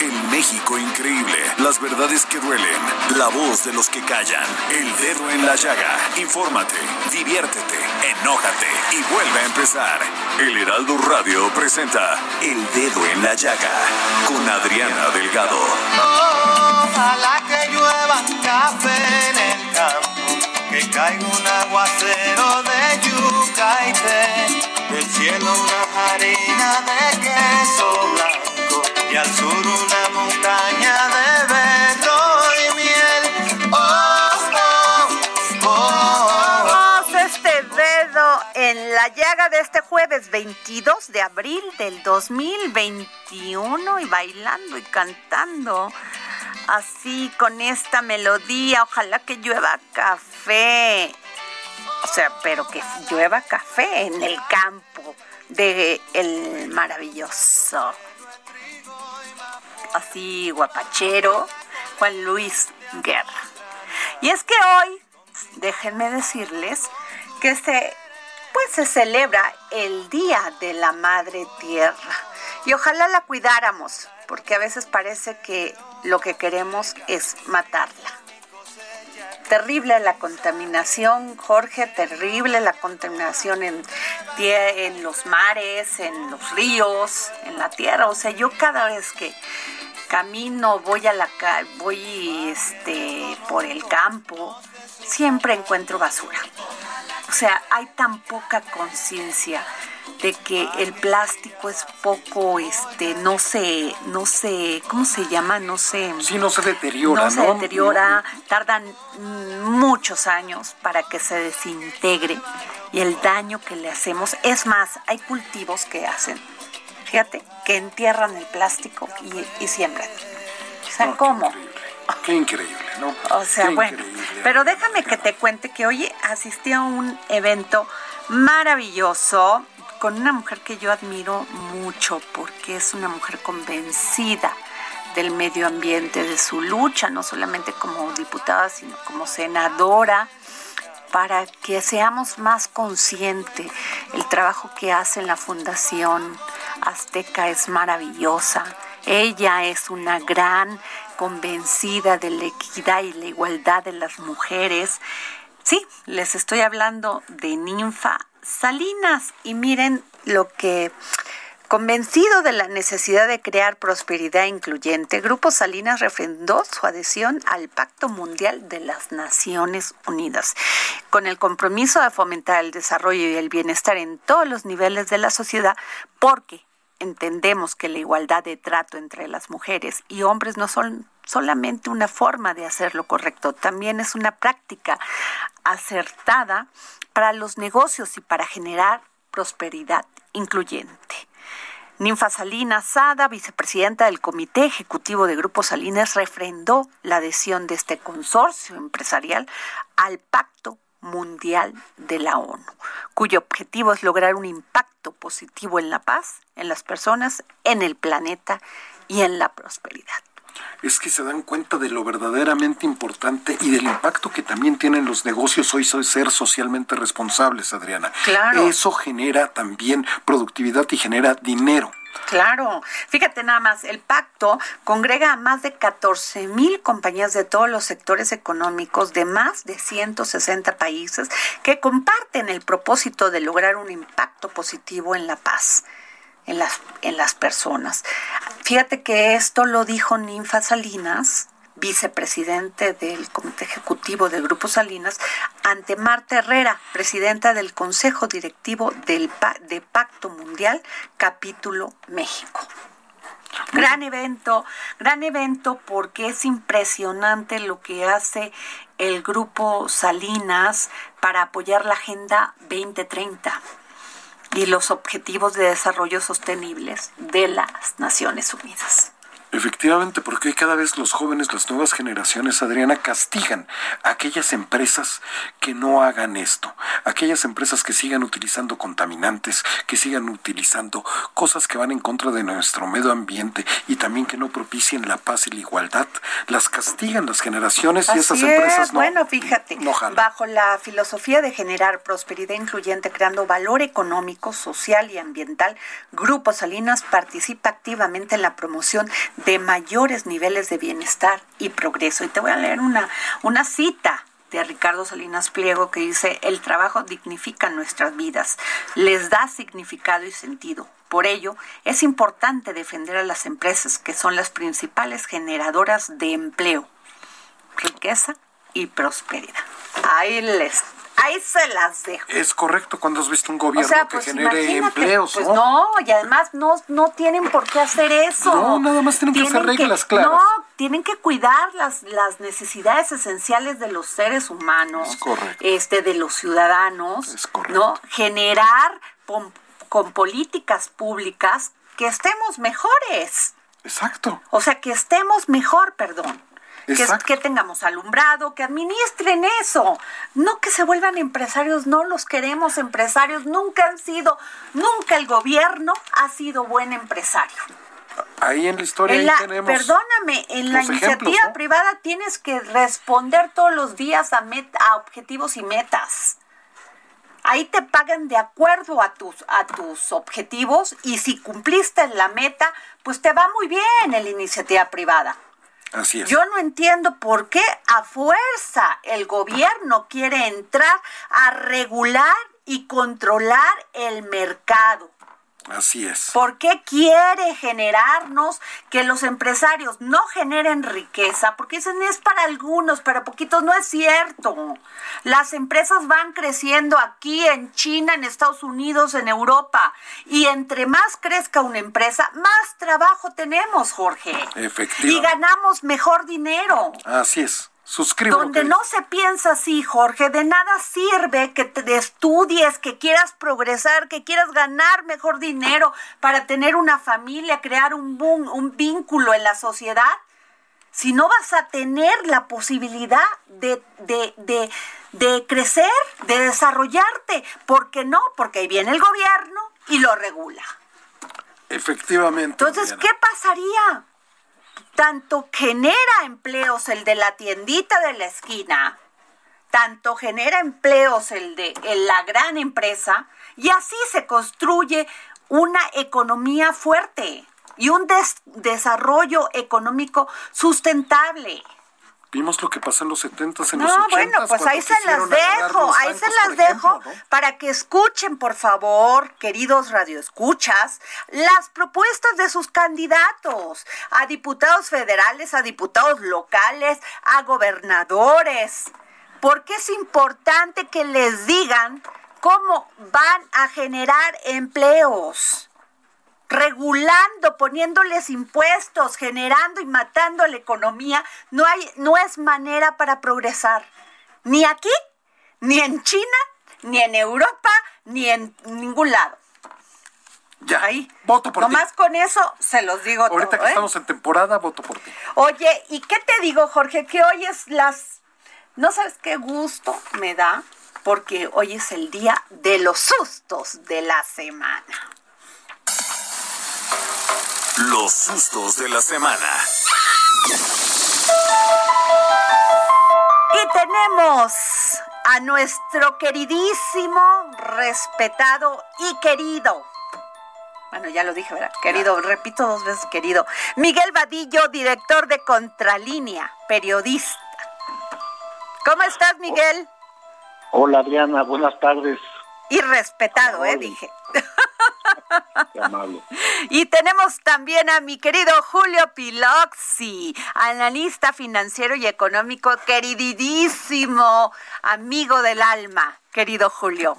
El México increíble. Las verdades que duelen. La voz de los que callan. El dedo en la llaga. Infórmate, diviértete, enójate y vuelve a empezar. El Heraldo Radio presenta El Dedo en la Llaga con Adriana Delgado. Ojalá que llueva café en el campo, que caiga un aguacero de yuca y té, del cielo una harina de queso blanco y al sur la llaga de este jueves 22 de abril del 2021 y bailando y cantando así con esta melodía. Ojalá que llueva café. O sea, pero que llueva café en el campo de el maravilloso. Así guapachero Juan Luis Guerra. Y es que hoy, déjenme decirles que se pues se celebra el Día de la Madre Tierra. Y ojalá la cuidáramos, porque a veces parece que lo que queremos es matarla. Terrible la contaminación, Jorge, terrible la contaminación en, en los mares, en los ríos, en la tierra. O sea, yo cada vez que camino, voy a la voy este por el campo, siempre encuentro basura. O sea, hay tan poca conciencia de que el plástico es poco, este, no se, no se, ¿cómo se llama? No sé. Sí, no se deteriora, no ¿no? se deteriora, tardan muchos años para que se desintegre y el daño que le hacemos, es más, hay cultivos que hacen, fíjate, que entierran el plástico y, y siembran. O sea, No, qué ¿cómo? Qué increíble, ¿no? O sea, Qué bueno, pero déjame que te cuente que hoy asistí a un evento maravilloso con una mujer que yo admiro mucho porque es una mujer convencida del medio ambiente, de su lucha, no solamente como diputada, sino como senadora, para que seamos más conscientes. El trabajo que hace en la Fundación Azteca es maravillosa. Ella es una gran convencida de la equidad y la igualdad de las mujeres. Sí, les estoy hablando de Ninfa Salinas y miren lo que Convencido de la necesidad de crear prosperidad incluyente, Grupo Salinas refrendó su adhesión al Pacto Mundial de las Naciones Unidas, con el compromiso de fomentar el desarrollo y el bienestar en todos los niveles de la sociedad, porque entendemos que la igualdad de trato entre las mujeres y hombres no son solamente una forma de hacer lo correcto, también es una práctica acertada para los negocios y para generar prosperidad incluyente. Ninfa Salinas Sada, vicepresidenta del Comité Ejecutivo de Grupo Salinas, refrendó la adhesión de este consorcio empresarial al Pacto Mundial de la ONU, cuyo objetivo es lograr un impacto positivo en la paz, en las personas, en el planeta y en la prosperidad. es que se dan cuenta de lo verdaderamente importante y del impacto que también tienen los negocios hoy ser socialmente responsables, Adriana. Claro. Eso genera también productividad y genera dinero. Claro, fíjate nada más, el pacto congrega a más de 14 mil compañías de todos los sectores económicos de más de 160 países que comparten el propósito de lograr un impacto positivo en la paz en las, en las personas. Fíjate que esto lo dijo Ninfa Salinas, vicepresidente del Comité Ejecutivo del Grupo Salinas, ante Marta Herrera, presidenta del Consejo Directivo del de Pacto Mundial, capítulo México. Gran evento, gran evento porque es impresionante lo que hace el grupo Salinas para apoyar la Agenda 2030 y los objetivos de desarrollo sostenibles de las Naciones Unidas. Efectivamente, porque cada vez los jóvenes, las nuevas generaciones, Adriana, castigan a aquellas empresas que no hagan esto, aquellas empresas que sigan utilizando contaminantes, que sigan utilizando cosas que van en contra de nuestro medio ambiente y también que no propicien la paz y la igualdad, las castigan las generaciones y esas empresas no. Bueno, fíjate, bajo la filosofía de generar prosperidad incluyente, creando valor económico, social y ambiental, Grupo Salinas participa activamente en la promoción de mayores niveles de bienestar y progreso. Y te voy a leer una, una cita de Ricardo Salinas Pliego que dice, el trabajo dignifica nuestras vidas, les da significado y sentido. Por ello, es importante defender a las empresas que son las principales generadoras de empleo, riqueza y prosperidad. Ahí les Ahí se las dejo. Es correcto cuando has visto un gobierno que pues, genere empleos. Pues ¿no? y además no, no tienen por qué hacer eso. No, nada más tienen, que hacer reglas claras. No, tienen que cuidar las, las necesidades esenciales de los seres humanos, este, de los ciudadanos, es ¿no? Generar con políticas públicas que estemos mejores. Exacto. O sea, que estemos mejor, perdón que, tengamos alumbrado, que administren eso, no que se vuelvan empresarios, no los queremos empresarios, nunca han sido, nunca el gobierno ha sido buen empresario. Ahí en la historia tenemos. Perdóname, en la iniciativa privada tienes que responder todos los días a, a objetivos y metas. Ahí te pagan de acuerdo a tus, a tus objetivos y si cumpliste la meta, pues te va muy bien en la iniciativa privada. Yo no entiendo por qué a fuerza el gobierno quiere entrar a regular y controlar el mercado. Así es. ¿Por qué quiere generarnos que los empresarios no generen riqueza? Porque dicen es para algunos, para poquitos. No es cierto. Las empresas van creciendo aquí, en China, en Estados Unidos, en Europa. Y entre más crezca una empresa, más trabajo tenemos, Jorge. Efectivamente. Y ganamos mejor dinero. Así es. Suscribo. Donde no se piensa así, Jorge, de nada sirve que te estudies, que quieras progresar, que quieras ganar mejor dinero para tener una familia, crear un, un vínculo en la sociedad, si no vas a tener la posibilidad de, de, de, de crecer, de desarrollarte. ¿Por qué no? Porque ahí viene el gobierno y lo regula. Efectivamente. Entonces, ¿qué pasaría? Tanto genera empleos el de la tiendita de la esquina, tanto genera empleos el de la gran empresa, y así se construye una economía fuerte y un desarrollo económico sustentable. Vimos lo que pasó en los 70 en los 80 No, bueno, pues ahí se las dejo, ahí se las dejo para que escuchen, por favor, queridos radioescuchas, las propuestas de sus candidatos a diputados federales, a diputados locales, a gobernadores. Porque es importante que les digan cómo van a generar empleos regulando, poniéndoles impuestos, generando y matando la economía, no hay no es manera para progresar. Ni aquí, ni en China, ni en Europa, ni en ningún lado. Ya, ahí. Voto por Nomás con eso se los digo Ahorita que ¿eh? estamos en temporada, voto por ti. Oye, ¿y qué te digo, Jorge? Que hoy es las... No sabes qué gusto me da, porque hoy es el día de los sustos de la semana. Los sustos de la semana. Y tenemos a nuestro queridísimo, respetado y querido. Bueno, ya lo dije, ¿verdad? Querido, repito dos veces querido. Miguel Vadillo, director de Contralínea, periodista. ¿Cómo estás, Miguel? Hola, Adriana, buenas tardes. Y respetado, ¿eh? Dije. Qué amable. Y tenemos también a mi querido Julio Piloxi, analista financiero y económico, queridísimo amigo del alma, querido Julio.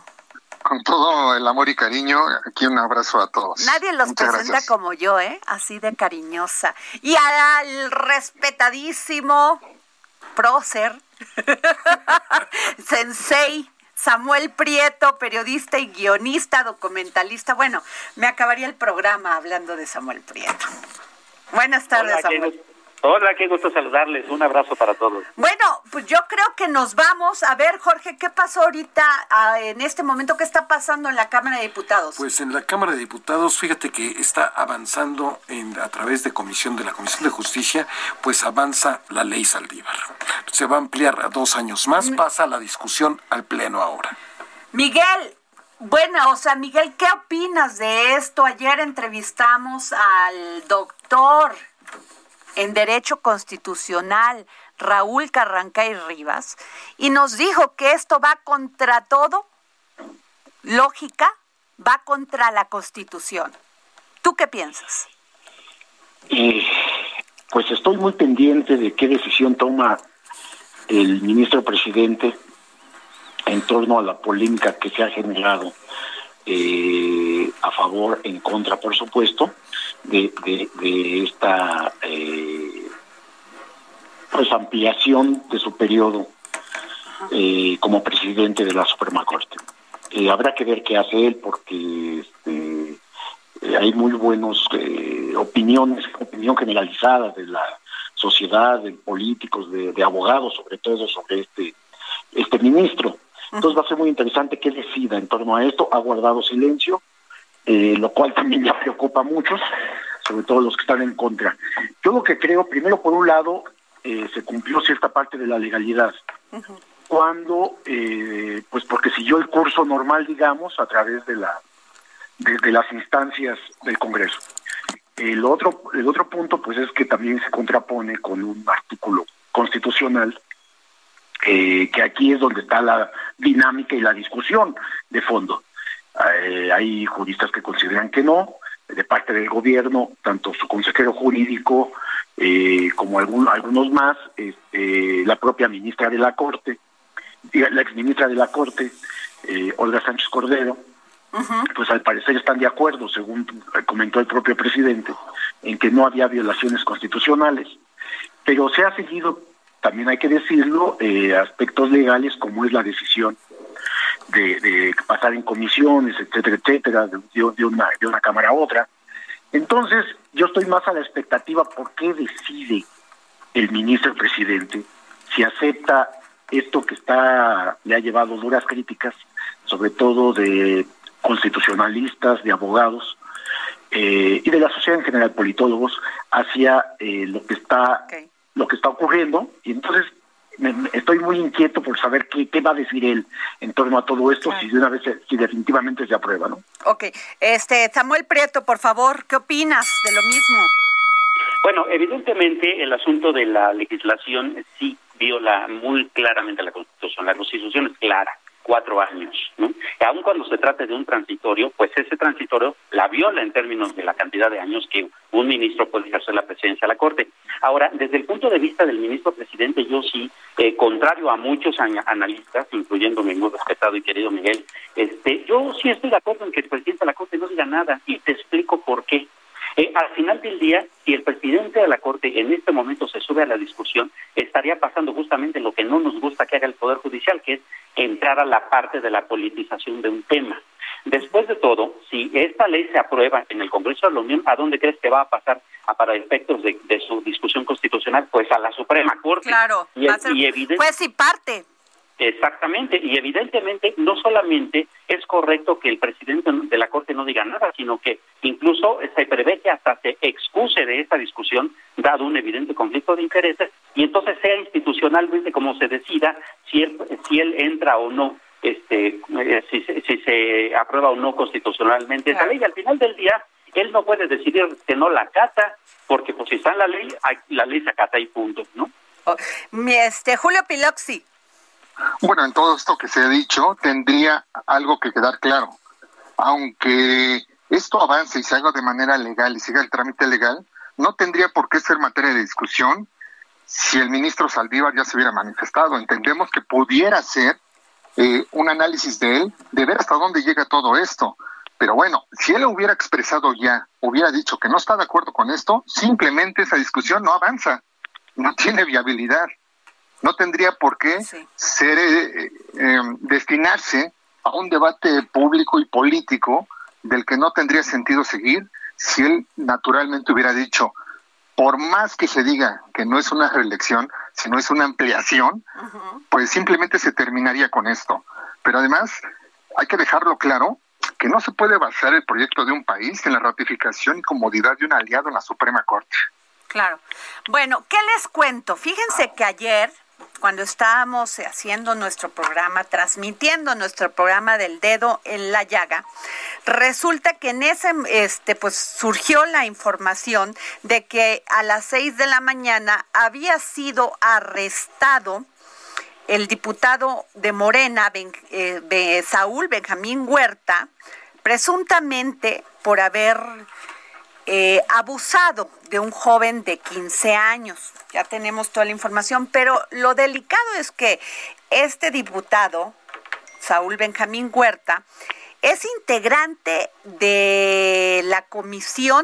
Con todo el amor y cariño, aquí un abrazo a todos. Nadie los presenta como yo, ¿eh? Así de cariñosa. Y al respetadísimo prócer, sensei, Samuel Prieto, periodista y guionista, documentalista. Bueno, me acabaría el programa hablando de Samuel Prieto. Buenas tardes, Samuel. Hola, qué gusto saludarles. Un abrazo para todos. Bueno, pues yo creo que nos vamos. A ver, Jorge, ¿qué pasó ahorita ah, en este momento? ¿Qué está pasando en la Cámara de Diputados? Pues en la Cámara de Diputados, fíjate que está avanzando en, a través de comisión de la Comisión de Justicia, pues avanza la ley Saldívar. Se va a ampliar a dos años más. Mm. Pasa la discusión al Pleno ahora. Miguel, bueno, o sea, Miguel, ¿qué opinas de esto? Ayer entrevistamos al doctor en Derecho Constitucional, Raúl Carrancay Rivas, y nos dijo que esto va contra todo, lógica, va contra la Constitución. ¿Tú qué piensas? pues estoy muy pendiente de qué decisión toma el ministro presidente en torno a la polémica que se ha generado eh, a favor, en contra, por supuesto, de, de, esta eh, pues ampliación de su periodo eh, como presidente de la Suprema Corte. Eh, habrá que ver qué hace él porque este, hay muy buenos opiniones, opinión generalizada de la sociedad, de políticos, de, de, abogados, sobre todo sobre este este ministro. Entonces va a ser muy interesante qué decida en torno a esto. Ha guardado silencio, eh, lo cual también ya preocupa a muchos, sobre todo los que están en contra. Yo lo que creo, primero por un lado, eh, se cumplió cierta parte de la legalidad. Cuando, eh, pues porque siguió el curso normal, digamos, a través de la de, las instancias del Congreso. El otro, el otro punto, pues es que también se contrapone con un artículo constitucional que aquí es donde está la dinámica y la discusión de fondo. Eh, hay juristas que consideran que no, de parte del gobierno, tanto su consejero jurídico eh, como algunos más, este, la propia ministra de la Corte, la ex ministra de la Corte, eh, Olga Sánchez Cordero, pues al parecer están de acuerdo, según comentó el propio presidente, en que no había violaciones constitucionales, pero se ha seguido, también hay que decirlo, aspectos legales como es la decisión de, pasar en comisiones, etcétera, etcétera, de, una, de una cámara a otra. Entonces, yo estoy más a la expectativa por qué decide el ministro presidente si acepta esto que está le ha llevado duras críticas, sobre todo de constitucionalistas, de abogados eh, y de la sociedad en general, politólogos, hacia eh, lo que está lo que está ocurriendo. Y entonces estoy muy inquieto por saber qué, qué, va a decir él en torno a todo esto, si de una vez, si definitivamente se aprueba, ¿no? Ok, este, Samuel Prieto, por favor, ¿qué opinas de lo mismo? Bueno, evidentemente el asunto de la legislación sí viola muy claramente la Constitución. La Constitución es clara cuatro años, ¿no? aun cuando se trate de un transitorio, pues ese transitorio la viola en términos de la cantidad de años que un ministro puede ejercer la presidencia de la Corte. Ahora, desde el punto de vista del ministro presidente, yo sí, eh, contrario a muchos analistas, incluyendo mi muy respetado y querido Miguel, este, yo sí estoy de acuerdo en que el presidente de la Corte no diga nada y te explico por qué. Eh, al final del día, si el presidente de la Corte en este momento se sube a la discusión, estaría pasando justamente lo que no nos gusta que haga el Poder Judicial, que es entrar a la parte de la politización de un tema. Después de todo, si esta ley se aprueba en el Congreso de la Unión, ¿a dónde crees que va a pasar a, para efectos de, su discusión constitucional? Pues a la Suprema Corte. Claro, y, pues sí, parte. Exactamente, y evidentemente no solamente es correcto que el presidente de la Corte no diga nada, sino que incluso se prevé que hasta se excuse de esta discusión, dado un evidente conflicto de intereses, y entonces sea institucionalmente como se decida si él, si él entra o no, este, eh, si, si, se aprueba o no constitucionalmente esa ley. Al final del día, él no puede decidir que no la cata, porque pues si está en la ley, la ley se acata y punto, ¿no? Oh, mi este Julio Piloxi. Bueno, en todo esto que se ha dicho, tendría algo que quedar claro. Aunque esto avance y se haga de manera legal y siga el trámite legal, no tendría por qué ser materia de discusión si el ministro Saldívar ya se hubiera manifestado. Entendemos que pudiera ser eh, un análisis de él, de ver hasta dónde llega todo esto. Pero bueno, si él hubiera expresado ya, hubiera dicho que no está de acuerdo con esto, simplemente esa discusión no avanza, no tiene viabilidad. No tendría por qué ser eh, eh, destinarse a un debate público y político del que no tendría sentido seguir si él naturalmente hubiera dicho, por más que se diga que no es una reelección, sino es una ampliación, pues simplemente se terminaría con esto. Pero además hay que dejarlo claro que no se puede basar el proyecto de un país en la ratificación y comodidad de un aliado en la Suprema Corte. Claro. Bueno, ¿qué les cuento? Fíjense que ayer cuando estábamos haciendo nuestro programa, transmitiendo nuestro programa del dedo en la llaga, resulta que en ese, este, pues surgió la información de que a las seis de la mañana había sido arrestado el diputado de Morena, eh, Saúl Benjamín Huerta, presuntamente por haber eh, abusado de un joven de 15 años. Ya tenemos toda la información, pero lo delicado es que este diputado, Saúl Benjamín Huerta, es integrante de la Comisión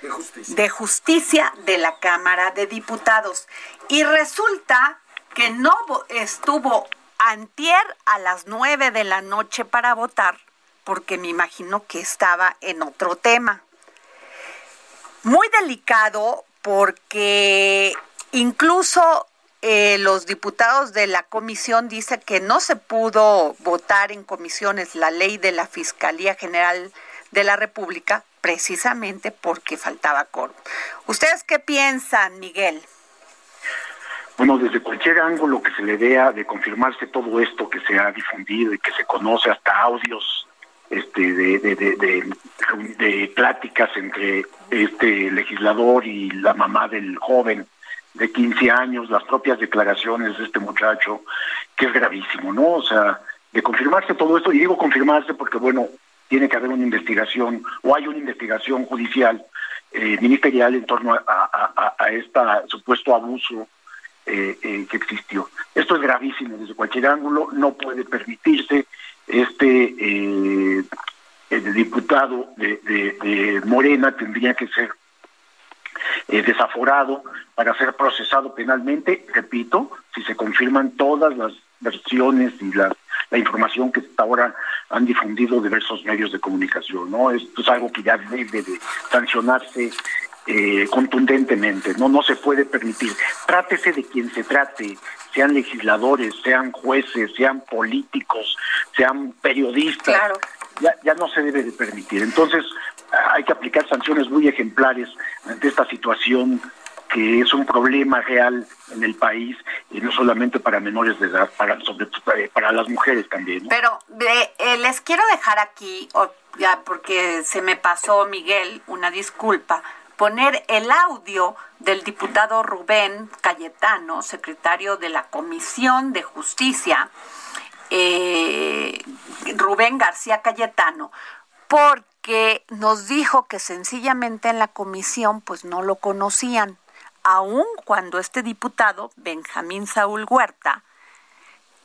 de Justicia. de Justicia de la Cámara de Diputados. Y resulta que no estuvo antier a las 9 de la noche para votar porque me imagino que estaba en otro tema. Muy delicado porque incluso eh, los diputados de la comisión dicen que no se pudo votar en comisiones la ley de la Fiscalía General de la República precisamente porque faltaba coro. ¿Ustedes qué piensan, Miguel? Bueno, desde cualquier ángulo que se le vea de confirmarse todo esto que se ha difundido y que se conoce hasta audios este, de, de, pláticas entre este legislador y la mamá del joven de 15 años, las propias declaraciones de este muchacho, que es gravísimo, ¿no? O sea, de confirmarse todo esto, y digo confirmarse porque, bueno, tiene que haber una investigación, o hay una investigación judicial, eh, ministerial en torno a, a, este supuesto abuso eh, eh, que existió. Esto es gravísimo desde cualquier ángulo, no puede permitirse, este eh, el diputado de, Morena tendría que ser eh, desaforado para ser procesado penalmente, repito, si se confirman todas las versiones y la, la información que hasta ahora han difundido diversos medios de comunicación, ¿no? Esto es algo que ya debe de sancionarse eh, contundentemente, no no se puede permitir. Trátese de quien se trate, sean legisladores, sean jueces, sean políticos, sean periodistas, ya, ya no se debe de permitir. Entonces hay que aplicar sanciones muy ejemplares ante esta situación que es un problema real en el país y no solamente para menores de edad, para sobre para las mujeres también. Pero eh, les quiero dejar aquí, ya porque se me pasó Miguel, una disculpa poner el audio del diputado Rubén Cayetano, secretario de la Comisión de Justicia, eh, Rubén García Cayetano, porque nos dijo que sencillamente en la comisión pues no lo conocían, aun cuando este diputado, Benjamín Saúl Huerta,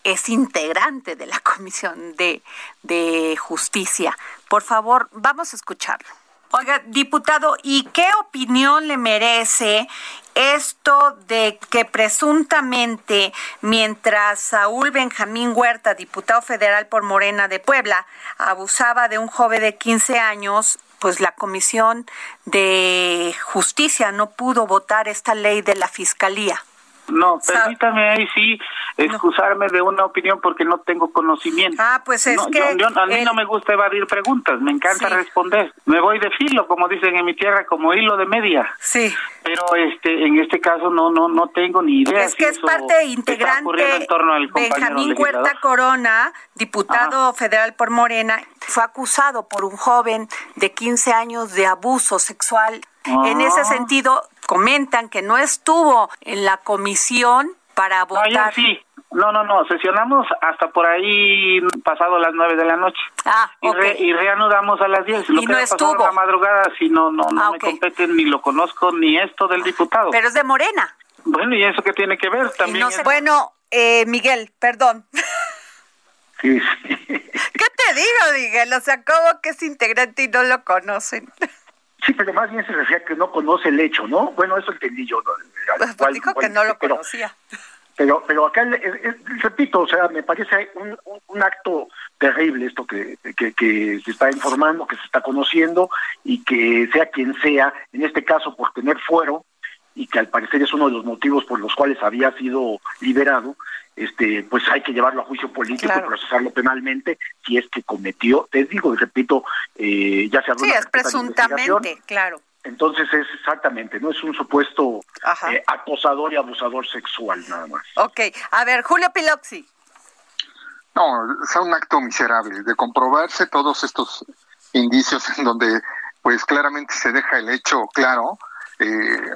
es integrante de la Comisión de, de Justicia. Por favor, vamos a escucharlo. Oiga, diputado, ¿y qué opinión le merece esto de que presuntamente, mientras Saúl Benjamín Huerta, diputado federal por Morena de Puebla, abusaba de un joven de 15 años, pues la Comisión de Justicia no pudo votar esta ley de la Fiscalía? No, permítame ahí sí excusarme de una opinión porque no tengo conocimiento. Ah, pues es que... a mí no me gusta evadir preguntas, me encanta responder. Me voy de filo, como dicen en mi tierra, como hilo de media. Sí. Pero este, en este caso no no no tengo ni idea. Es que es parte integrante en torno al Benjamín Huerta Corona, diputado federal por Morena, fue acusado por un joven de 15 años de abuso sexual. En ese ah. sentido, comentan que no estuvo en la comisión para votar. sí, No, no, no, sesionamos hasta por ahí pasado las nueve de la noche. Ah, y, y reanudamos a las diez. Lo y que no estuvo. la madrugada, si no, no, no ah, me competen ni lo conozco ni esto del diputado. Pero es de Morena. Bueno, ¿y eso qué tiene que ver? También. Bueno, eh, Miguel, perdón. Sí, ¿Qué te digo, Miguel? O sea, ¿cómo que es integrante y no lo conocen? Sí, pero más bien se refiere a que no conoce el hecho, ¿no? Bueno, eso entendí yo. Pues, dijo que no lo conocía. Pero, pero acá, repito, o sea, me parece un, un, acto terrible esto que, que, que, se está informando, que se está conociendo y que sea quien sea, en este caso por tener fuero, y que al parecer es uno de los motivos por los cuales había sido liberado, este, pues hay que llevarlo a juicio político y procesarlo penalmente si es que cometió, te digo y repito, eh, ya se habló Sí, es presuntamente, claro. Entonces es exactamente, no es un supuesto eh, acosador y abusador sexual nada más. Ok, a ver, Julio Piloxi. No, es un acto miserable de comprobarse todos estos indicios en donde pues claramente se deja el hecho claro eh,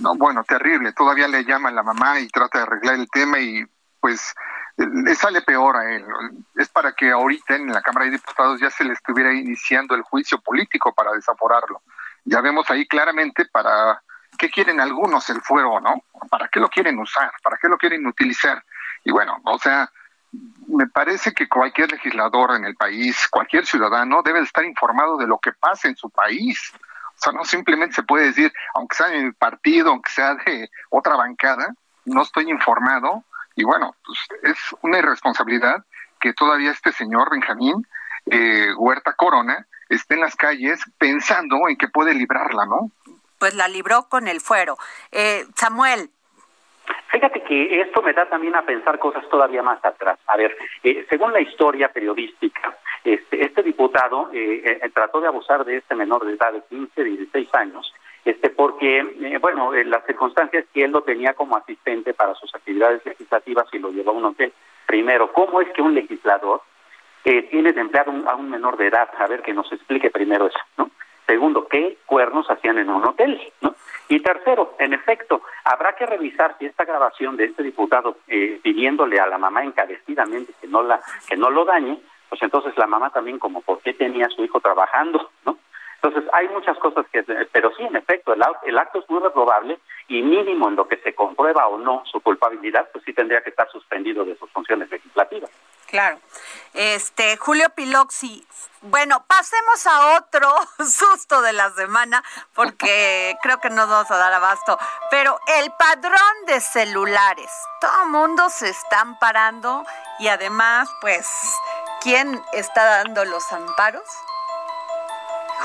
no, bueno, terrible. Todavía le llama a la mamá y trata de arreglar el tema y pues le sale peor a él. Es para que ahorita en la Cámara de Diputados ya se le estuviera iniciando el juicio político para desaforarlo. Ya vemos ahí claramente para qué quieren algunos el fuero, ¿no? ¿Para qué lo quieren usar? ¿Para qué lo quieren utilizar? Y bueno, o sea, me parece que cualquier legislador en el país, cualquier ciudadano debe estar informado de lo que pasa en su país. O sea, no simplemente se puede decir, aunque sea de mi partido, aunque sea de otra bancada, no estoy informado. Y bueno, pues es una irresponsabilidad que todavía este señor Benjamín eh, Huerta Corona esté en las calles pensando en que puede librarla, ¿no? Pues la libró con el fuero. Eh, Samuel. Fíjate que esto me da también a pensar cosas todavía más atrás. A ver, eh, según la historia periodística, este, este diputado eh, eh, trató de abusar de este menor de edad de 15, 16 años, este, porque, eh, bueno, las circunstancias que él lo tenía como asistente para sus actividades legislativas y lo llevó a un hotel. Primero, ¿cómo es que un legislador tiene de emplear a un menor de edad? A ver, que nos explique primero eso, ¿no? Segundo, ¿qué cuernos hacían en un hotel? ¿no? Y tercero, en efecto, habrá que revisar si esta grabación de este diputado pidiéndole a la mamá encarecidamente que no la que no lo dañe pues entonces la mamá también como por qué tenía a su hijo trabajando, ¿no? Entonces hay muchas cosas que, pero sí, en efecto, el, acto es muy reprobable y mínimo en lo que se comprueba o no su culpabilidad, pues sí tendría que estar suspendido de sus funciones legislativas. Claro. Este, Julio Piloxi, bueno, pasemos a otro susto de la semana, porque creo que no vamos a dar abasto, pero el padrón de celulares. Todo mundo se están parando y además, pues, ¿quién está dando los amparos?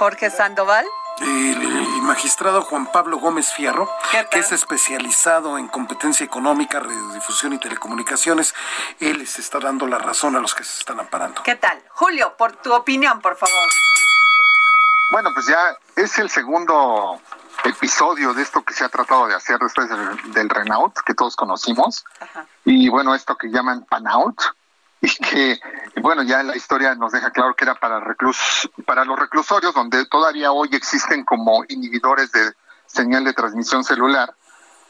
Jorge Sandoval el, magistrado Juan Pablo Gómez Fierro, que es especializado en competencia económica, radiodifusión y telecomunicaciones, él les está dando la razón a los que se están amparando. ¿Qué tal? Julio, por tu opinión, por favor. Bueno, pues ya es el segundo episodio de esto que se ha tratado de hacer después del, Renault, que todos conocimos, y bueno, esto que llaman Panout, y que, bueno, ya la historia nos deja claro que era para, reclus, para los reclusorios, donde todavía hoy existen como inhibidores de señal de transmisión celular.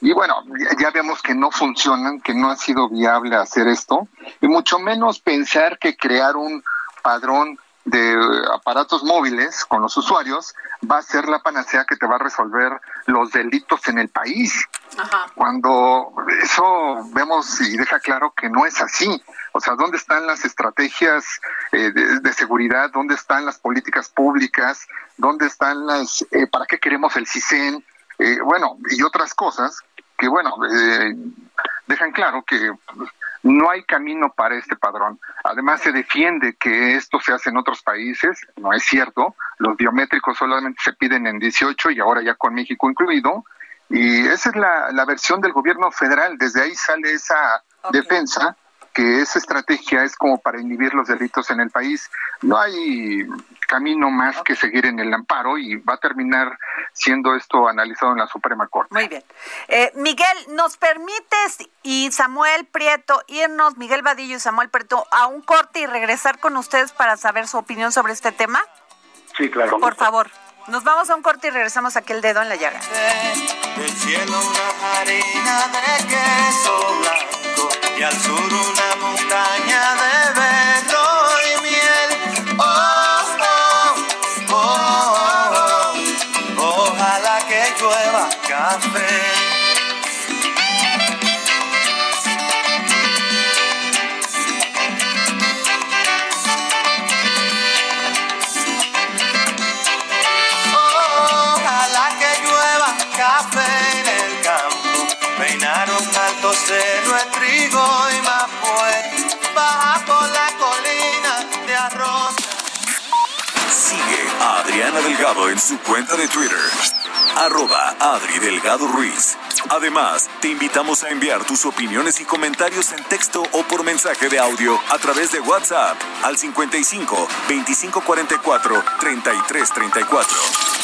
Y bueno, ya vemos que no funcionan, que no ha sido viable hacer esto, y mucho menos pensar que crear un padrón de aparatos móviles con los usuarios va a ser la panacea que te va a resolver los delitos en el país. Cuando eso vemos y deja claro que no es así. O sea, ¿dónde están las estrategias eh, de, seguridad? ¿Dónde están las políticas públicas? ¿Dónde están las... Eh, ¿Para qué queremos el CISEN? Eh, bueno, y otras cosas que, bueno, dejan claro que no hay camino para este padrón. Además, se defiende que esto se hace en otros países. No es cierto. Los biométricos solamente se piden en 18 y ahora ya con México incluido. Y esa es la, la versión del gobierno federal. Desde ahí sale esa defensa que esa estrategia es como para inhibir los delitos en el país. No hay camino más que seguir en el amparo y va a terminar siendo esto analizado en la Suprema Corte. Muy bien. Eh, Miguel, ¿nos permites y Samuel Prieto irnos, Miguel Vadillo y Samuel Prieto, a un corte y regresar con ustedes para saber su opinión sobre este tema? Sí, claro. Por favor. Nos vamos a un corte y regresamos aquí el dedo en la llaga. Del cielo una harina de queso blanco y al sur una montaña de Adriana Delgado en su cuenta de Twitter. Arroba Adri Delgado Ruiz. Además, te invitamos a enviar tus opiniones y comentarios en texto o por mensaje de audio a través de WhatsApp al 55 2544 3334.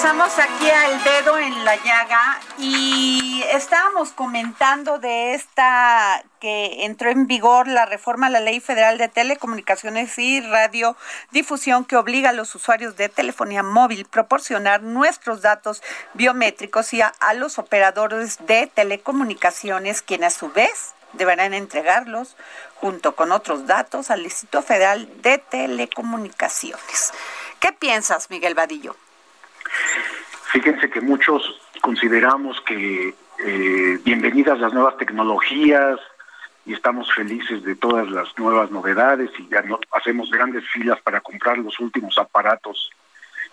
Regresamos aquí al dedo en la llaga y estábamos comentando de esta que entró en vigor la reforma a la Ley Federal de Telecomunicaciones y Radiodifusión que obliga a los usuarios de telefonía móvil proporcionar nuestros datos biométricos y a, a los operadores de telecomunicaciones quienes a su vez deberán entregarlos junto con otros datos al Instituto Federal de Telecomunicaciones. ¿Qué piensas, Miguel Vadillo? Fíjense que muchos consideramos que eh, bienvenidas las nuevas tecnologías y estamos felices de todas las nuevas novedades y ya no, hacemos grandes filas para comprar los últimos aparatos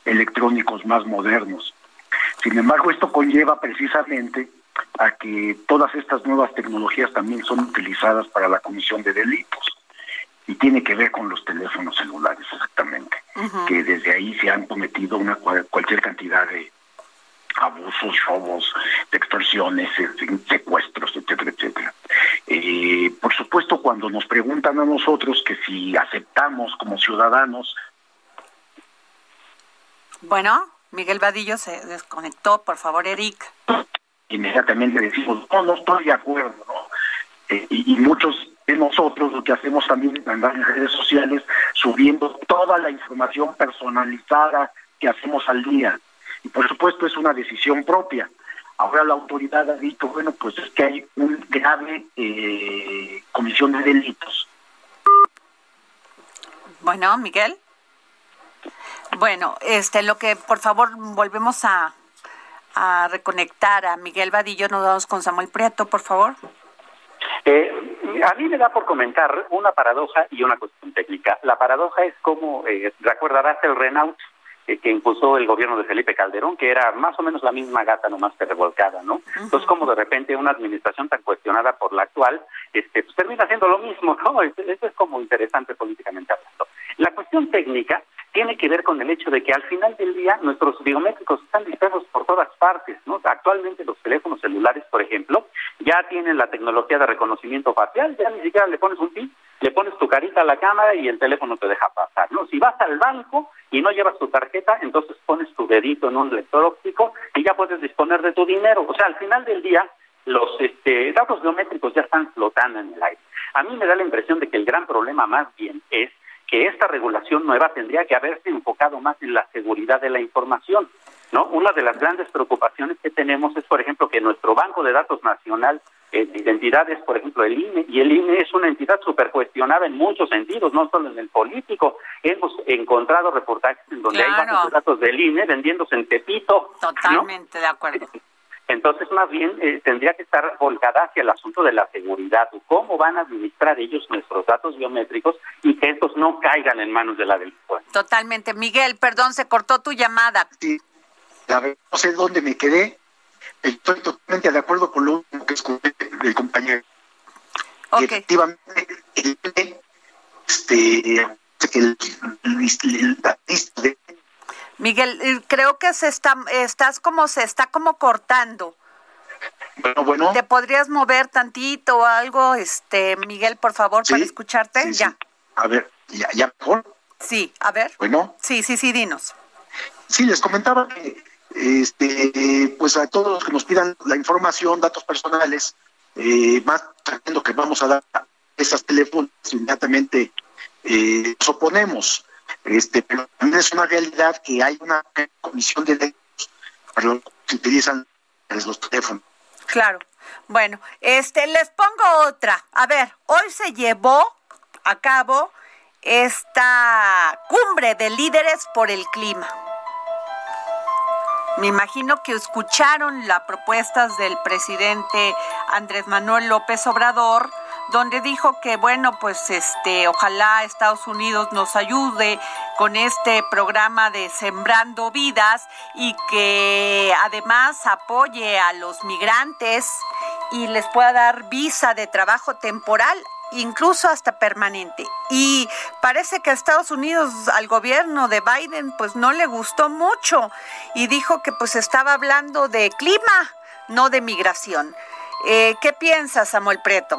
electrónicos más modernos. Sin embargo, esto conlleva precisamente a que todas estas nuevas tecnologías también son utilizadas para la comisión de delitos y tiene que ver con los teléfonos celulares exactamente, que desde ahí se han cometido una cual- cualquier cantidad de abusos, robos, de extorsiones, secuestros, etcétera, etcétera. Eh, por supuesto, cuando nos preguntan a nosotros que si aceptamos como ciudadanos Bueno, Miguel Vadillo se desconectó, por favor, Eric. inmediatamente decimos, no, no estoy de acuerdo, ¿no? Eh, y, y muchos nosotros lo que hacemos también en redes sociales subiendo toda la información personalizada que hacemos al día. Y por supuesto es una decisión propia. Ahora la autoridad ha dicho, bueno, pues es que hay un grave eh, comisión de delitos. Bueno, Miguel. Bueno, este, lo que por favor volvemos a, a reconectar a Miguel Vadillo, nos vamos con Samuel Prieto, por favor. Eh, a mí me da por comentar una paradoja y una cuestión técnica. La paradoja es como, eh, recordarás el Renault eh, que impulsó el gobierno de Felipe Calderón, que era más o menos la misma gata, nomás que revolcada, ¿no? Entonces, como de repente una administración tan cuestionada por la actual, este, pues termina haciendo lo mismo, ¿no? Eso es como interesante políticamente hablando. La cuestión técnica tiene que ver con el hecho de que al final del día nuestros biométricos están dispersos por todas partes, ¿no? Actualmente los teléfonos celulares, ya tienen la tecnología de reconocimiento facial, ya ni siquiera le pones un pin, le pones tu carita a la cámara y el teléfono te deja pasar, ¿no? Si vas al banco y no llevas tu tarjeta, entonces pones tu dedito en un lector óptico y ya puedes disponer de tu dinero. O sea, al final del día los este, datos biométricos ya están flotando en el aire. A mí me da la impresión de que el gran problema más bien es que esta regulación nueva tendría que haberse enfocado más en la seguridad de la información. ¿No? Una de las grandes preocupaciones que tenemos es, por ejemplo, que nuestro Banco de Datos Nacional eh, de Identidades, por ejemplo, el INE, y el INE es una entidad súper cuestionada en muchos sentidos, no solo en el político. Hemos encontrado reportajes en donde hay bancos de datos del INE vendiéndose en Tepito. ¿no? Totalmente de acuerdo. Entonces, más bien, eh, tendría que estar volcada hacia el asunto de la seguridad, cómo van a administrar ellos nuestros datos biométricos y que estos no caigan en manos de la delincuencia. Totalmente. Miguel, perdón, se cortó tu llamada. No sé dónde me quedé. Estoy totalmente de acuerdo con lo que escuché del compañero. Okay. Efectivamente, este, Miguel, eh, creo que se está, estás como, se está como cortando. Bueno, bueno. ¿Te podrías mover tantito o algo, este, Miguel, por favor, para escucharte? ya. A ver, ya, ya mejor. Sí, a ver. Bueno. Sí, sí, sí, dinos. Sí, les comentaba que, este, pues a todos los que nos pidan la información, datos personales, eh, más sabiendo que vamos a dar esas teléfonos, inmediatamente eh, nos oponemos. Este, pero también es una realidad que hay una comisión de derechos para los que utilizan los teléfonos. Claro. Bueno, este, les pongo otra. A ver, hoy se llevó a cabo esta cumbre de líderes por el clima. Me imagino que escucharon las propuestas del presidente Andrés Manuel López Obrador, donde dijo que bueno, pues este, ojalá Estados Unidos nos ayude con este programa de Sembrando Vidas y que además apoye a los migrantes y les pueda dar visa de trabajo temporal incluso hasta permanente. Y parece que a Estados Unidos, al gobierno de Biden, pues no le gustó mucho y dijo que pues estaba hablando de clima, no de migración. Eh, ¿Qué piensas, Samuel Preto?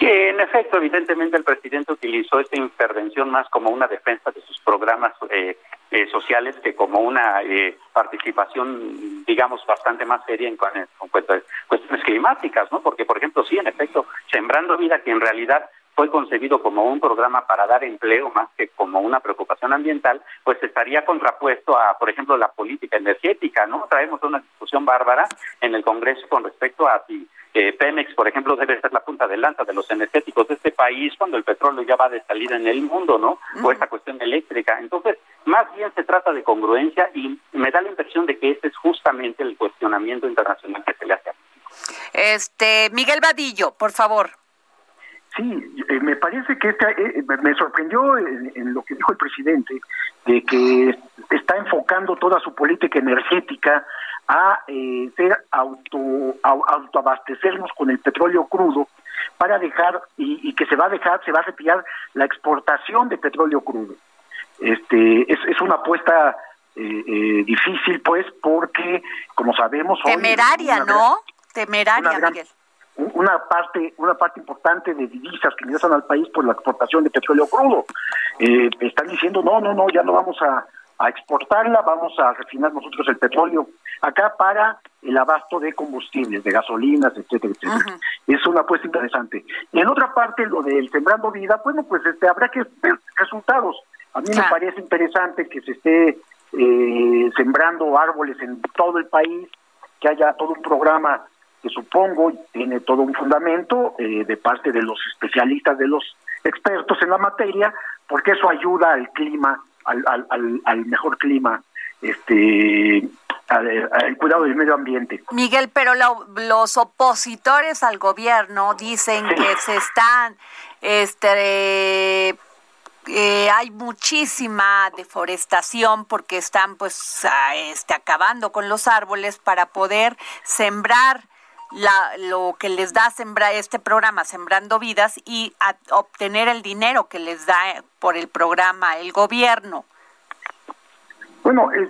que en efecto, evidentemente, el presidente utilizó esta intervención más como una defensa de sus programas eh, eh, sociales que como una eh, participación, digamos, bastante más seria en, cuestiones climáticas, ¿no? Porque, por ejemplo, sí, en efecto, Sembrando Vida, que en realidad fue concebido como un programa para dar empleo más que como una preocupación ambiental, pues estaría contrapuesto a, por ejemplo, la política energética, ¿no? Traemos una discusión bárbara en el Congreso con respecto a si eh, Pemex, por ejemplo, debe ser la punta de lanza de los energéticos de este país cuando el petróleo ya va de salida en el mundo, ¿no? O esta cuestión eléctrica. Entonces, más bien se trata de congruencia y me da la impresión de que ese es justamente el cuestionamiento internacional que se le hace a Este, Miguel Vadillo, por favor. Sí, eh, me parece que esta, eh, me sorprendió en, lo que dijo el presidente, de que está enfocando toda su política energética a eh, ser auto, autoabastecernos con el petróleo crudo para dejar y, que se va a dejar, se va a retirar la exportación de petróleo crudo. Este es, es una apuesta difícil, pues, porque, como sabemos, temeraria, ¿no? Temeraria, Miguel una parte una parte importante de divisas que ingresan al país por la exportación de petróleo crudo. Eh, están diciendo, no, no, no, ya no vamos a, exportarla, vamos a refinar nosotros el petróleo acá para el abasto de combustibles, de gasolinas, etcétera, etcétera. Es una apuesta interesante. Y en otra parte, lo del Sembrando Vida, bueno, pues este habrá que ver resultados. A mí me parece interesante que se esté eh, sembrando árboles en todo el país, que haya todo un programa que supongo tiene todo un fundamento eh, de parte de los especialistas, de los expertos en la materia, porque eso ayuda al clima, al, al, al, mejor clima, este, al, cuidado del medio ambiente. Miguel, pero los opositores al gobierno dicen que se están, este, eh, hay muchísima deforestación porque están pues este, acabando con los árboles para poder sembrar la, lo que les da sembra, este programa Sembrando Vidas y obtener el dinero que les da por el programa el gobierno. Bueno, es,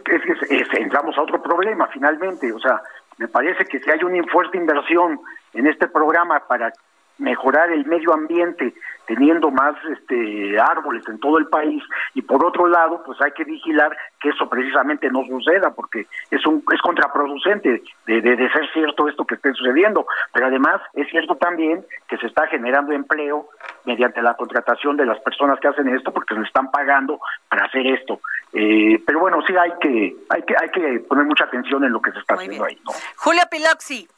es, entramos a otro problema finalmente, o sea, me parece que si hay una fuerte inversión en este programa para mejorar el medio ambiente teniendo más este árboles en todo el país y por otro lado pues hay que vigilar que eso precisamente no suceda porque es un es contraproducente de, de, ser cierto esto que esté sucediendo. Pero además es cierto también que se está generando empleo mediante la contratación de las personas que hacen esto porque se están pagando para hacer esto. Eh, pero bueno sí hay que hay que hay que poner mucha atención en lo que se está haciendo ahí ¿no? Julio Piloxi.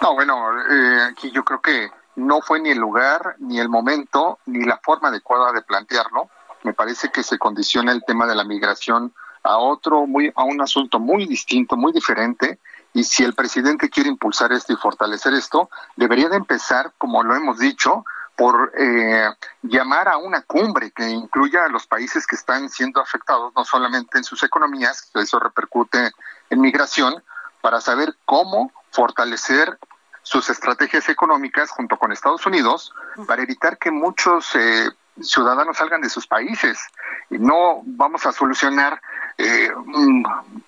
No, bueno, eh, aquí yo creo que no fue ni el lugar, ni el momento, ni la forma adecuada de plantearlo. Me parece que se condiciona el tema de la migración a otro, muy, a un asunto muy distinto, muy diferente. Y si el presidente quiere impulsar esto y fortalecer esto, debería de empezar, como lo hemos dicho, por eh, llamar a una cumbre que incluya a los países que están siendo afectados, no solamente en sus economías, eso repercute en migración, para saber cómo fortalecer sus estrategias económicas junto con Estados Unidos para evitar que muchos eh, ciudadanos salgan de sus países. Y no vamos a solucionar eh,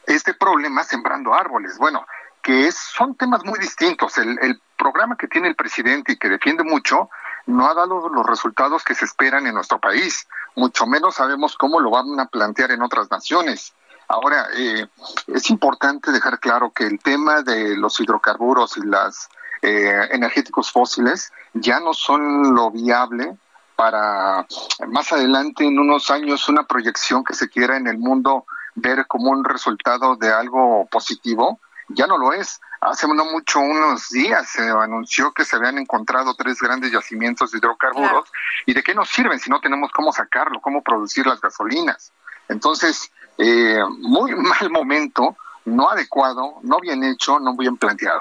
este problema sembrando árboles. Bueno, que es, son temas muy distintos. El, el programa que tiene el presidente y que defiende mucho no ha dado los resultados que se esperan en nuestro país. Mucho menos sabemos cómo lo van a plantear en otras naciones. Ahora, eh, es importante dejar claro que el tema de los hidrocarburos y los eh, energéticos fósiles ya no son lo viable para más adelante en unos años una proyección que se quiera en el mundo ver como un resultado de algo positivo, ya no lo es. Hace no mucho, unos días, se anunció que se habían encontrado tres grandes yacimientos de hidrocarburos. ¿Y de qué nos sirven si no tenemos cómo sacarlo, cómo producir las gasolinas? Entonces, eh, muy mal momento, no adecuado, no bien hecho, no bien planteado.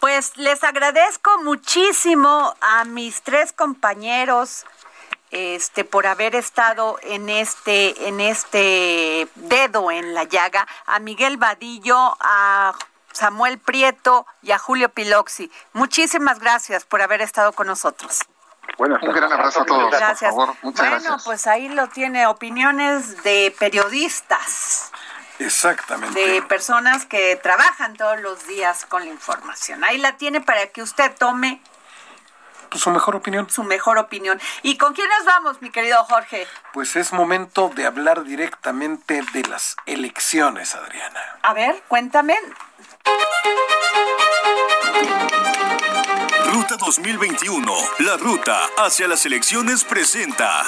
Pues les agradezco muchísimo a mis tres compañeros este por haber estado en este en este dedo en la llaga a Miguel Vadillo a Samuel Prieto y a Julio Piloxi. Muchísimas gracias por haber estado con nosotros. Bueno, un gran abrazo a todos. Gracias. Por favor. Muchas bueno, gracias. pues ahí lo tiene, opiniones de periodistas, Exactamente. de personas que trabajan todos los días con la información. Ahí la tiene para que usted tome Pues, su mejor opinión. su mejor opinión. ¿Y con quién nos vamos, mi querido Jorge? Pues es momento de hablar directamente de las elecciones, Adriana. A ver, cuéntame. Ruta 2021, la ruta hacia las elecciones presenta.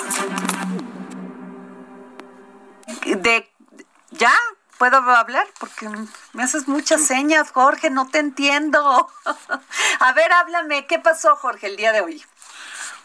¿Puedo hablar? Porque me haces muchas señas, Jorge, no te entiendo. A ver, háblame, ¿qué pasó, Jorge, el día de hoy?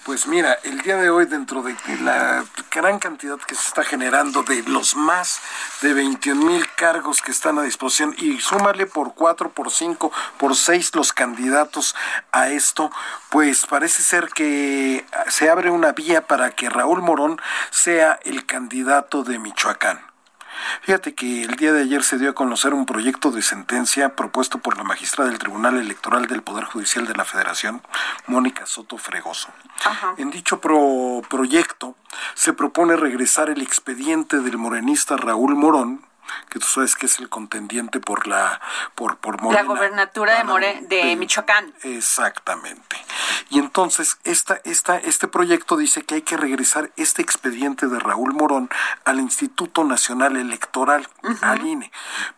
Pues mira, el día de hoy, dentro de la gran cantidad que se está generando de los más de 21 mil cargos que están a disposición, y súmale por cuatro, por cinco, por seis los candidatos a esto, pues parece ser que se abre una vía para que Raúl Morón sea el candidato de Michoacán. Fíjate que el día de ayer se dio a conocer un proyecto de sentencia propuesto por la magistrada del Tribunal Electoral del Poder Judicial de la Federación, Mónica Soto Fregoso. En dicho pro- proyecto se propone regresar el expediente del morenista Raúl Morón, que tú sabes que es el contendiente por la por por Morena. La gobernatura de, Ah, More- de Michoacán. Exactamente. Y entonces esta, esta, este proyecto dice que hay que regresar este expediente de Raúl Morón al Instituto Nacional Electoral, al INE,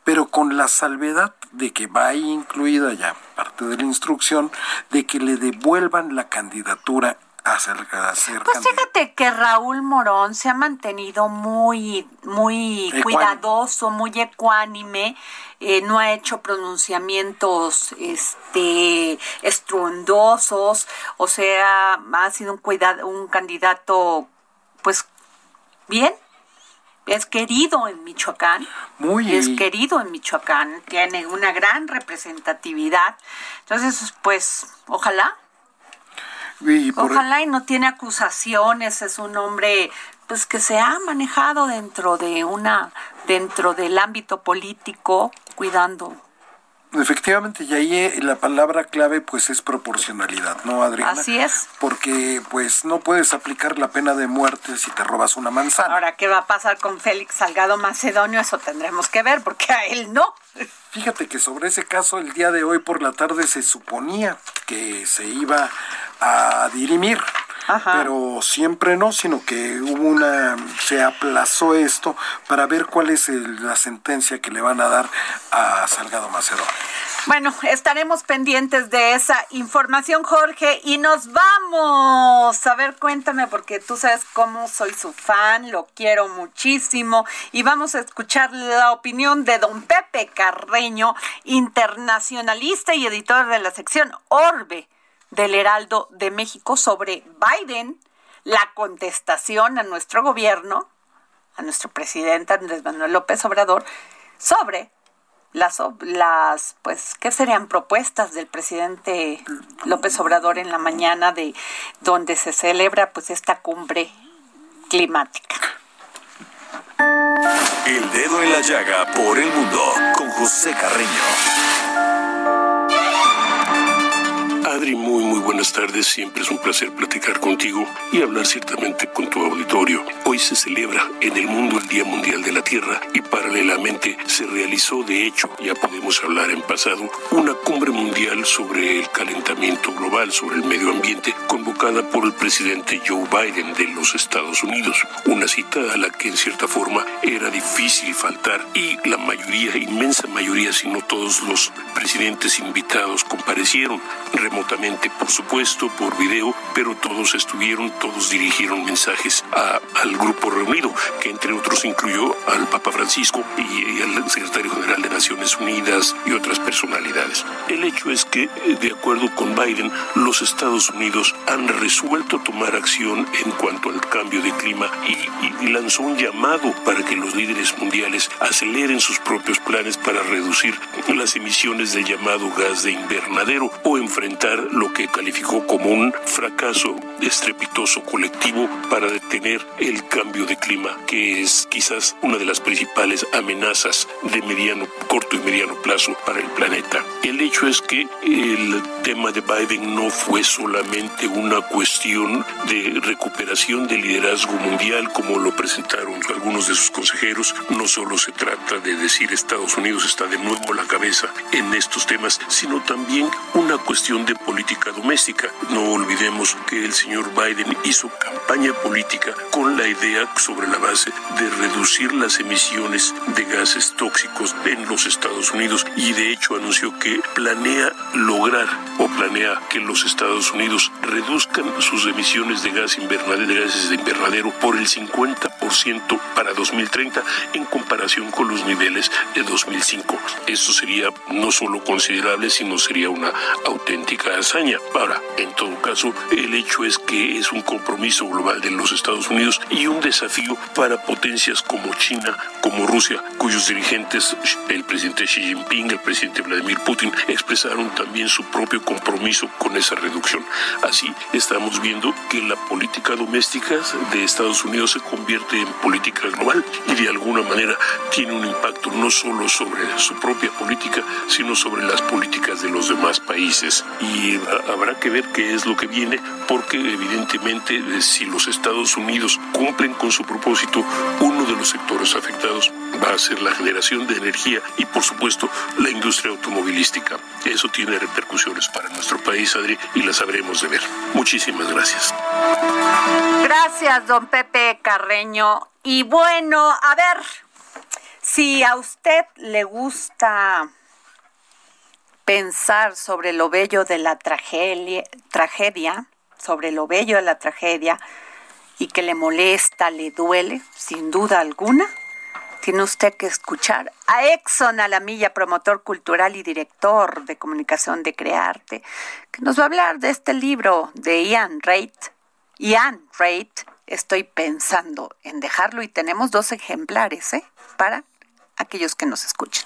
pero con la salvedad de que va ahí incluida ya parte de la instrucción de que le devuelvan la candidatura a ser, a ser Pues fíjate que Raúl Morón se ha mantenido muy, muy Ecuánime. cuidadoso, muy ecuánime, eh, no ha hecho pronunciamientos este estruendosos, o sea, ha sido un cuida- un candidato pues bien, es querido en Michoacán. Muy es querido en Michoacán, tiene una gran representatividad. Entonces, pues, ojalá y por- Ojalá y no tiene acusaciones, es un hombre pues que se ha manejado dentro de una dentro del ámbito político cuidando. Efectivamente, y ahí eh, la palabra clave pues es proporcionalidad, ¿no, Adriana? Así es. Porque pues no puedes aplicar la pena de muerte si te robas una manzana. Ahora, ¿qué va a pasar con Félix Salgado Macedonio? Eso tendremos que ver, porque a él no. Fíjate que sobre ese caso el día de hoy por la tarde se suponía que se iba a dirimir. Pero siempre no, sino que hubo una, se aplazó esto para ver cuál es el- la sentencia que le van a dar a Salgado Macedonio. Bueno, estaremos pendientes de esa información, Jorge, y nos vamos. A ver, cuéntame, porque tú sabes cómo soy su fan, lo quiero muchísimo, y vamos a escuchar la opinión de don Pepe Carreño, internacionalista y editor de la sección Orbe del Heraldo de México sobre Biden, la contestación a nuestro gobierno, a nuestro presidente Andrés Manuel López Obrador, sobre las, las, pues, ¿qué serían propuestas del presidente López Obrador en la mañana de donde se celebra pues esta cumbre climática? El dedo en la llaga por el mundo con José Carreño. Adri, muy, muy buenas tardes. Siempre es un placer platicar contigo y hablar ciertamente con tu auditorio. Hoy se celebra en el mundo el Día Mundial de la Tierra y paralelamente se realizó, de hecho, ya podemos hablar en pasado, una cumbre mundial sobre el calentamiento global, sobre el medio ambiente, convocada por el presidente Joe Biden de los Estados Unidos. Una cita a la que en cierta forma era difícil faltar y la mayoría, inmensa mayoría, si no todos los presidentes invitados comparecieron remotamente por supuesto, por video, pero todos estuvieron, todos dirigieron mensajes al grupo reunido, que entre otros incluyó al Papa Francisco y, al secretario general de Naciones Unidas y otras personalidades. El hecho es que, de acuerdo con Biden, los Estados Unidos han resuelto tomar acción en cuanto al cambio de clima y, y lanzó un llamado para que los líderes mundiales aceleren sus propios planes para reducir las emisiones del llamado gas de invernadero o enfrentar lo que calificó como un fracaso estrepitoso colectivo para detener el cambio de clima, que es quizás una de las principales amenazas de mediano, corto y mediano plazo para el planeta. El hecho es que el tema de Biden no fue solamente una cuestión de recuperación del liderazgo mundial como lo presentaron algunos de sus consejeros, no solo se trata de decir Estados Unidos está de nuevo a la cabeza en estos temas, sino también una cuestión de política doméstica. No olvidemos que el señor Biden hizo campaña política con la idea sobre la base de reducir las emisiones de gases tóxicos en los Estados Unidos y de hecho anunció que planea lograr o planea que los Estados Unidos reduzcan sus emisiones de, gas invernadero, de gases de invernadero por el 50% para 2030 en comparación con los niveles de 2005. Eso sería no solo considerable, sino sería una auténtica Ahora, en todo caso, el hecho es que es un compromiso global de los Estados Unidos y un desafío para potencias como China, como Rusia, cuyos dirigentes, el presidente Xi Jinping, el presidente Vladimir Putin, expresaron también su propio compromiso con esa reducción. Así, estamos viendo que la política doméstica de Estados Unidos se convierte en política global y de alguna manera tiene un impacto no solo sobre su propia política, sino sobre las políticas de los demás países. Y habrá que ver qué es lo que viene, porque evidentemente eh, si los Estados Unidos cumplen con su propósito, uno de los sectores afectados va a ser la generación de energía y por supuesto la industria automovilística. Eso tiene repercusiones para nuestro país, Adri, y las sabremos de ver. Muchísimas gracias. Gracias, don Pepe Carreño. Y bueno, a ver, si a usted le gusta pensar sobre lo bello de la tragedia, tragedia, sobre lo bello de la tragedia y que le molesta, le duele, sin duda alguna, tiene usted que escuchar a Exxon Alamilla, promotor cultural y director de comunicación de Crearte, que nos va a hablar de este libro de Ian Reid. Ian Reid, estoy pensando en dejarlo y tenemos dos ejemplares, ¿eh? Para aquellos que nos escuchan.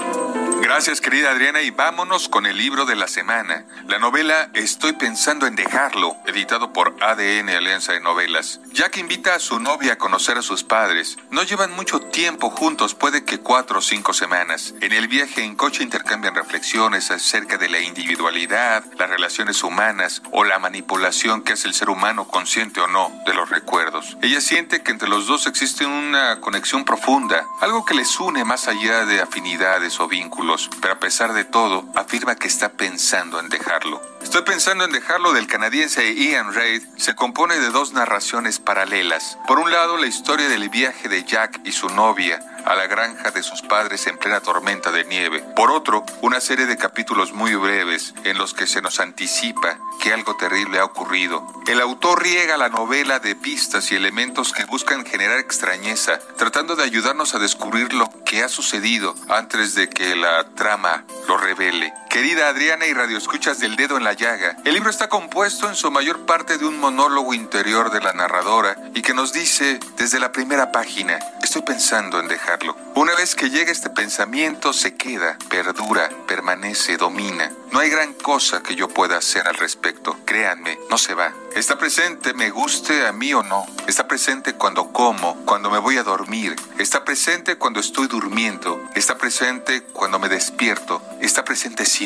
Gracias querida Adriana y vámonos con el libro de la semana. La novela Estoy pensando en dejarlo, editado por ADN Alianza de Novelas. Jack invita a su novia a conocer a sus padres. No llevan mucho tiempo juntos, puede que cuatro o cinco semanas. En el viaje en coche intercambian reflexiones acerca de la individualidad, las relaciones humanas o la manipulación que hace el ser humano consciente o no de los recuerdos. Ella siente que entre los dos existe una conexión profunda, algo que les une más allá de afinidades o vínculos pero a pesar de todo, afirma que está pensando en dejarlo. Estoy pensando en dejarlo del canadiense Ian Reid se compone de dos narraciones paralelas. Por un lado, la historia del viaje de Jack y su novia a la granja de sus padres en plena tormenta de nieve. Por otro, una serie de capítulos muy breves en los que se nos anticipa que algo terrible ha ocurrido. El autor riega la novela de pistas y elementos que buscan generar extrañeza, tratando de ayudarnos a descubrir lo que ha sucedido antes de que la trama lo revele. Querida Adriana y radioescuchas del dedo en la llaga, el libro está compuesto en su mayor parte de un monólogo interior de la narradora y que nos dice desde la primera página, estoy pensando en dejarlo. Una vez que llega este pensamiento se queda, perdura, permanece, domina. No hay gran cosa que yo pueda hacer al respecto. Créanme, no se va. Está presente, me guste a mí o no. Está presente cuando como, cuando me voy a dormir. Está presente cuando estoy durmiendo. Está presente cuando me despierto. Está presente siempre,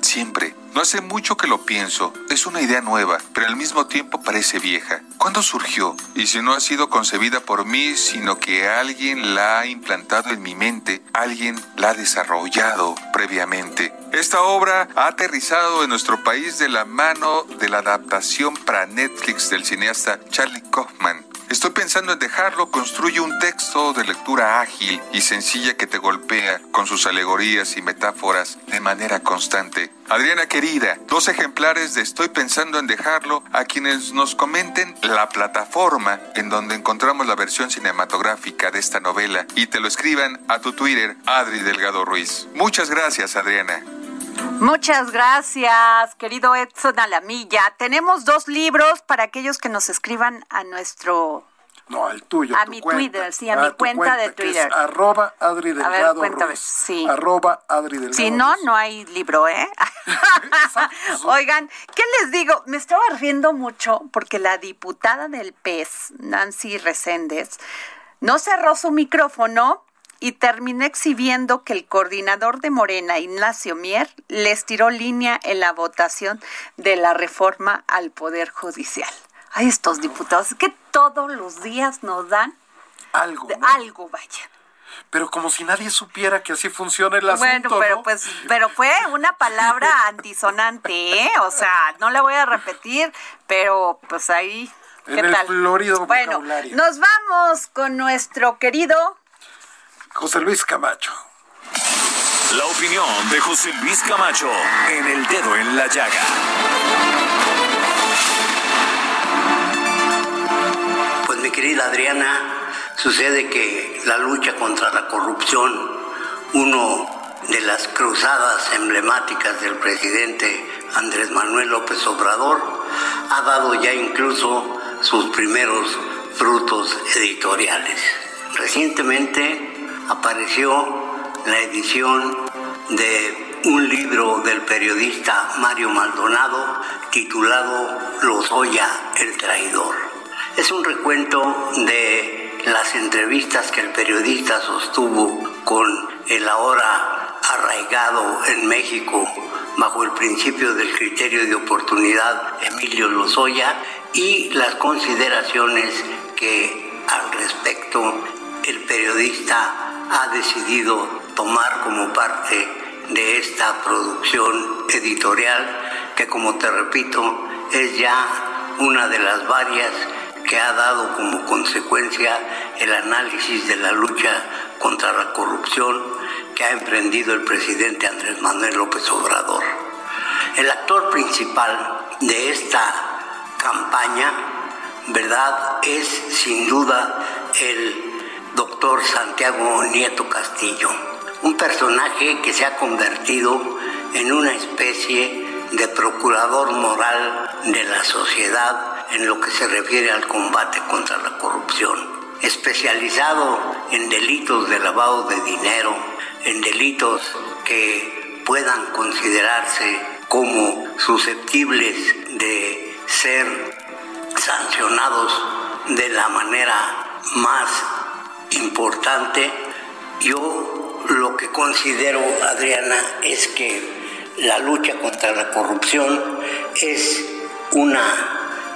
siempre. No hace mucho que lo pienso. Es una idea nueva, pero al mismo tiempo parece vieja. ¿Cuándo surgió? Y si no ha sido concebida por mí, sino que alguien la ha implantado en mi mente, alguien la ha desarrollado previamente. Esta obra ha aterrizado en nuestro país de la mano de la adaptación para Netflix del cineasta Charlie Kaufman. Estoy pensando en dejarlo, construye un texto de lectura ágil y sencilla que te golpea con sus alegorías y metáforas de manera constante. Adriana querida, dos ejemplares de Estoy pensando en dejarlo a quienes nos comenten la plataforma en donde encontramos la versión cinematográfica de esta novela y te lo escriban a tu Twitter, Adri Delgado Ruiz. Muchas gracias, Adriana. Muchas gracias, querido Edson Alamilla. Tenemos dos libros para aquellos que nos escriban a nuestro no, al tuyo. A mi Twitter, sí, a, mi cuenta, de Twitter. arroba Adri Delgado. A ver, cuéntame, sí. Arroba Adri Delgado. Si no, no hay libro, ¿eh? Oigan, ¿qué les digo? Me estaba riendo mucho porque la diputada del PES, Nancy Reséndez, no cerró su micrófono y terminé exhibiendo que el coordinador de Morena, Ignacio Mier, les tiró línea en la votación de la reforma al Poder Judicial. Hay estos diputados que todos los días nos dan algo. Algo, vaya. Pero como si nadie supiera que así funciona el asunto. Bueno, pero pues, pero fue una palabra antisonante, ¿eh? O sea, no la voy a repetir, pero pues ahí. ¿Qué en tal? florido bueno, nos vamos con nuestro querido José Luis Camacho. La opinión de José Luis Camacho en el dedo en la llaga. Pues mi querida Adriana, sucede que la lucha contra la corrupción, uno de las cruzadas emblemáticas del presidente Andrés Manuel López Obrador, ha dado ya incluso sus primeros frutos editoriales. Recientemente apareció la edición de un libro del periodista Mario Maldonado titulado Lozoya el traidor. Es un recuento de las entrevistas que el periodista sostuvo con el ahora arraigado en México bajo el principio del criterio de oportunidad Emilio Lozoya y las consideraciones que al respecto el periodista ha decidido tomar como parte de esta producción editorial que como te repito es ya una de las varias que ha dado como consecuencia el análisis de la lucha contra la corrupción que ha emprendido el presidente Andrés Manuel López Obrador. El actor principal de esta campaña, ¿verdad?, es sin duda el doctor Santiago Nieto Castillo, un personaje que se ha convertido en una especie de procurador moral de la sociedad en lo que se refiere al combate contra la corrupción, especializado en delitos de lavado de dinero, en delitos que puedan considerarse como susceptibles de ser sancionados de la manera más importante. Yo lo que considero, Adriana, es que la lucha contra la corrupción es una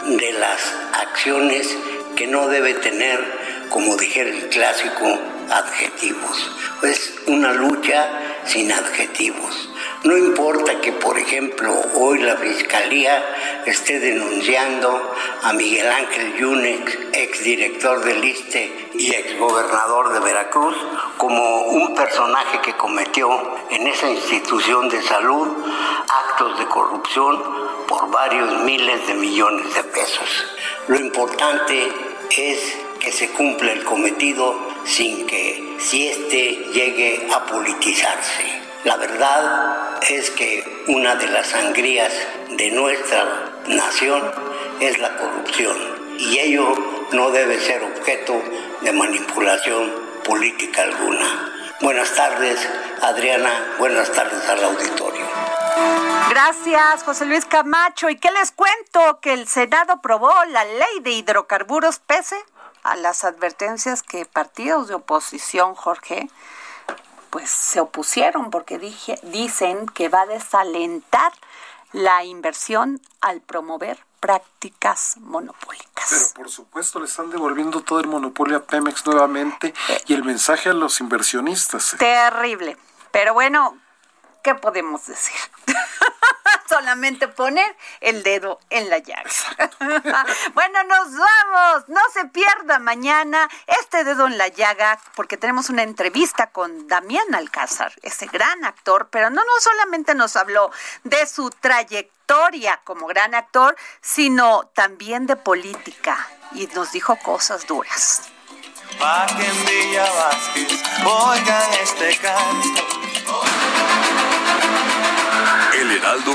de las acciones que no debe tener, como dijera el clásico, adjetivos. Es una lucha sin adjetivos. No importa que, por ejemplo, hoy la Fiscalía esté denunciando a Miguel Ángel Yunex, exdirector del ISTE y exgobernador de Veracruz, como un personaje que cometió en esa institución de salud actos de corrupción por varios miles de millones de pesos. Lo importante es que se cumpla el cometido sin que si éste llegue a politizarse. La verdad es que una de las sangrías de nuestra nación es la corrupción y ello no debe ser objeto de manipulación política alguna. Buenas tardes, Adriana. Buenas tardes al auditorio. Gracias, José Luis Camacho. ¿Y qué les cuento? Que el Senado aprobó la ley de hidrocarburos pese a las advertencias que partidos de oposición, Jorge, pues se opusieron porque dije, dicen que va a desalentar la inversión al promover prácticas monopólicas. Pero por supuesto le están devolviendo todo el monopolio a Pemex nuevamente y el mensaje a los inversionistas. Terrible. Pero bueno, ¿qué podemos decir? Solamente poner el dedo en la llaga. bueno, nos vamos. No se pierda mañana este dedo en la llaga porque tenemos una entrevista con Damián Alcázar, ese gran actor, pero no, no solamente nos habló de su trayectoria como gran actor, sino también de política y nos dijo cosas duras. Villa Vázquez, oigan este canto. El Heraldo